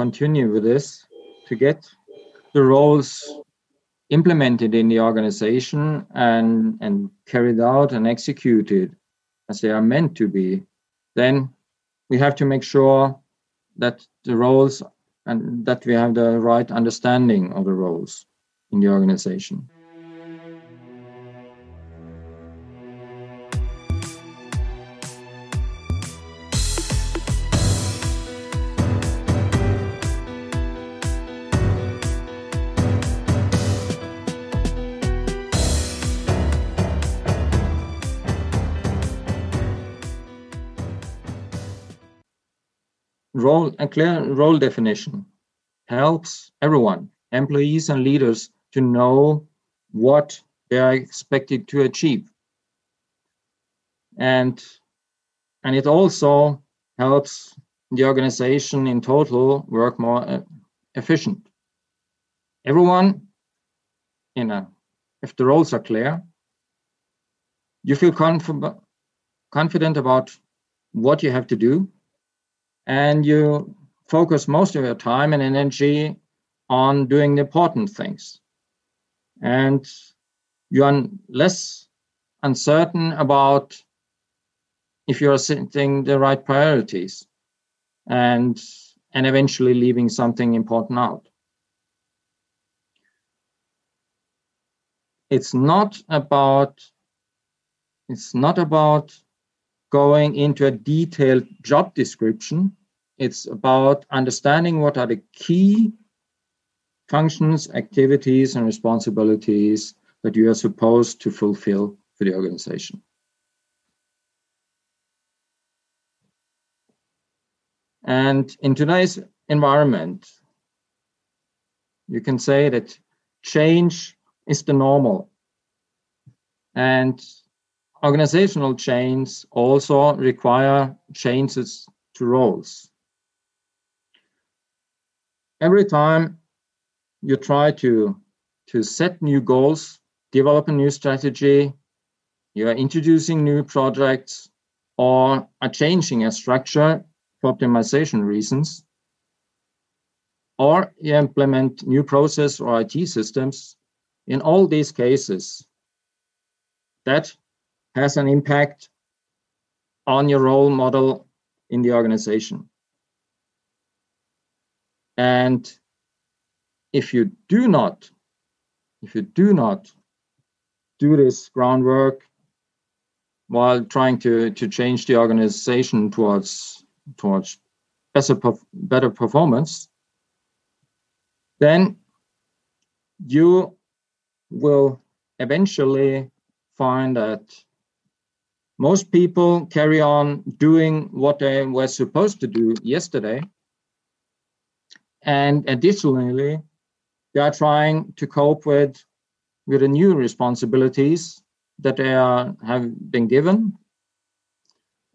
continue with this to get the roles implemented in the organization and, and carried out and executed as they are meant to be, then we have to make sure that the roles and that we have the right understanding of the roles in the organization. Role a clear role definition helps everyone employees and leaders to know what they are expected to achieve. And and it also helps the organization in total work more uh, efficient. Everyone in a if the roles are clear you feel conf- confident about what you have to do and you focus most of your time and energy on doing the important things. And you are less uncertain about if you're setting the right priorities and and eventually leaving something important out. It's not about it's not about going into a detailed job description it's about understanding what are the key functions, activities, and responsibilities that you are supposed to fulfill for the organization. And in today's environment, you can say that change is the normal. And organizational change also require changes to roles every time you try to to set new goals develop a new strategy you are introducing new projects or are changing a structure for optimization reasons or you implement new process or IT systems in all these cases that has an impact on your role model in the organization and if you do not, if you do not do this groundwork while trying to, to change the organization towards towards better better performance, then you will eventually find that most people carry on doing what they were supposed to do yesterday and additionally, they are trying to cope with, with the new responsibilities that they are, have been given.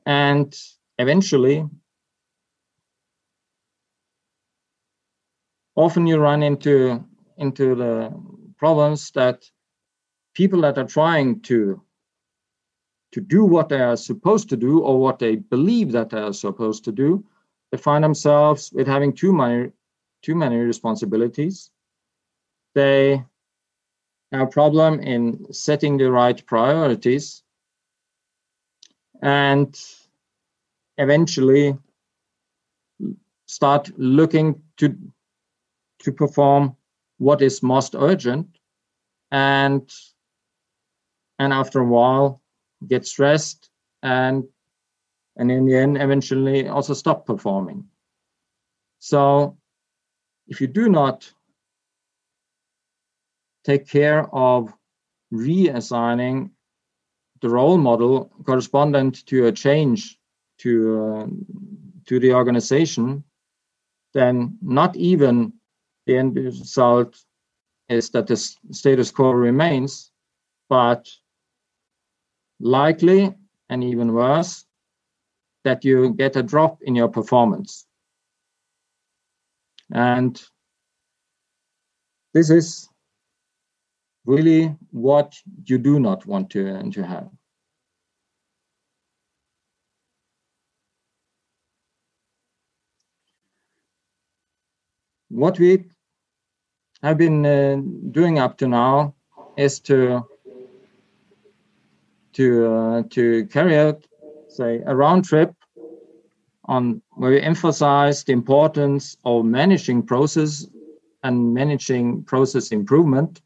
And eventually, often you run into, into the problems that people that are trying to to do what they are supposed to do or what they believe that they are supposed to do, they find themselves with having too many too many responsibilities. They have a problem in setting the right priorities and eventually start looking to to perform what is most urgent and and after a while get stressed and and in the end eventually also stop performing so if you do not take care of reassigning the role model correspondent to a change to uh, to the organization, then not even the end result is that the status quo remains, but likely and even worse that you get a drop in your performance. And this is really what you do not want to, to have. what we have been uh, doing up to now is to to uh, to carry out say a round trip on where we emphasize the importance of managing process and managing process improvement